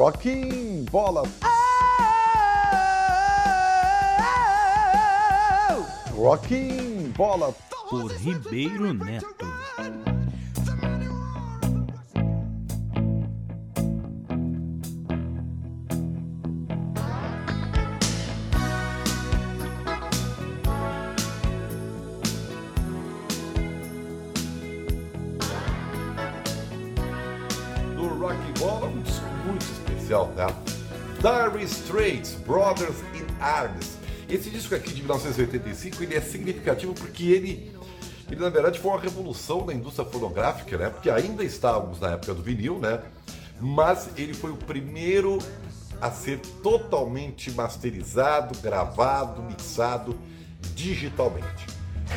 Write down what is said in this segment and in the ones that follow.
Rocking Bola. Rocking Bola. Por Ribeiro Neto. do Rock and Bola, um disco muito especial, tá? Dire Straits, Brothers in Arms. Esse disco aqui de 1985, ele é significativo porque ele, ele na verdade foi uma revolução na indústria fonográfica, né? Porque ainda estávamos na época do vinil, né? Mas ele foi o primeiro a ser totalmente masterizado, gravado, mixado digitalmente,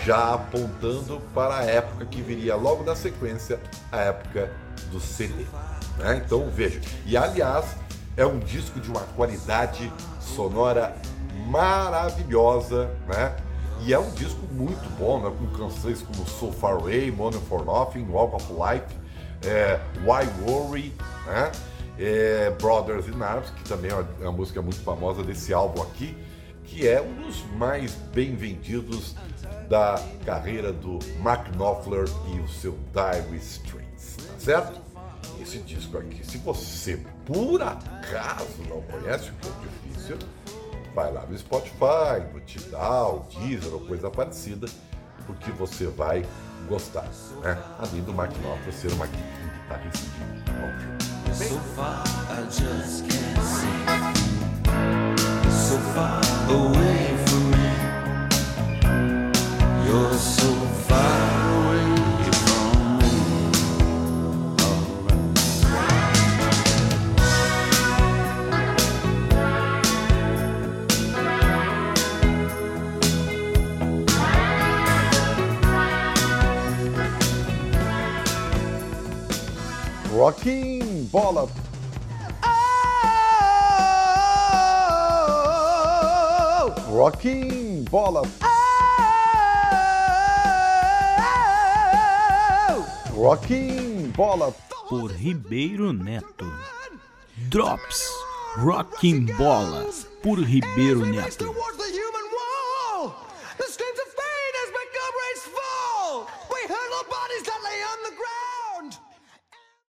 já apontando para a época que viria logo na sequência, a época do CD. né? Então veja, e aliás é um disco de uma qualidade sonora maravilhosa, né? E é um disco muito bom, né? com canções como So Far Away, Money for Nothing, Walk of Life, é, Why Worry, né? É, Brothers in Arms, que também é uma, é uma música muito famosa desse álbum aqui, que é um dos mais bem vendidos da carreira do Mark Knopfler e o seu Dire Straits, tá certo? Esse disco aqui, se você por acaso não conhece, o que é difícil, vai lá no Spotify, no Tidal, Deezer ou coisa parecida, porque você vai gostar, né? Além do Mark Knopfler ser uma, um guitarrista de ótimo. Rocking Bola. Rocking Bola. Rocking Bola. Por Ribeiro Neto. Drops. Rocking Bola. Por Ribeiro Neto.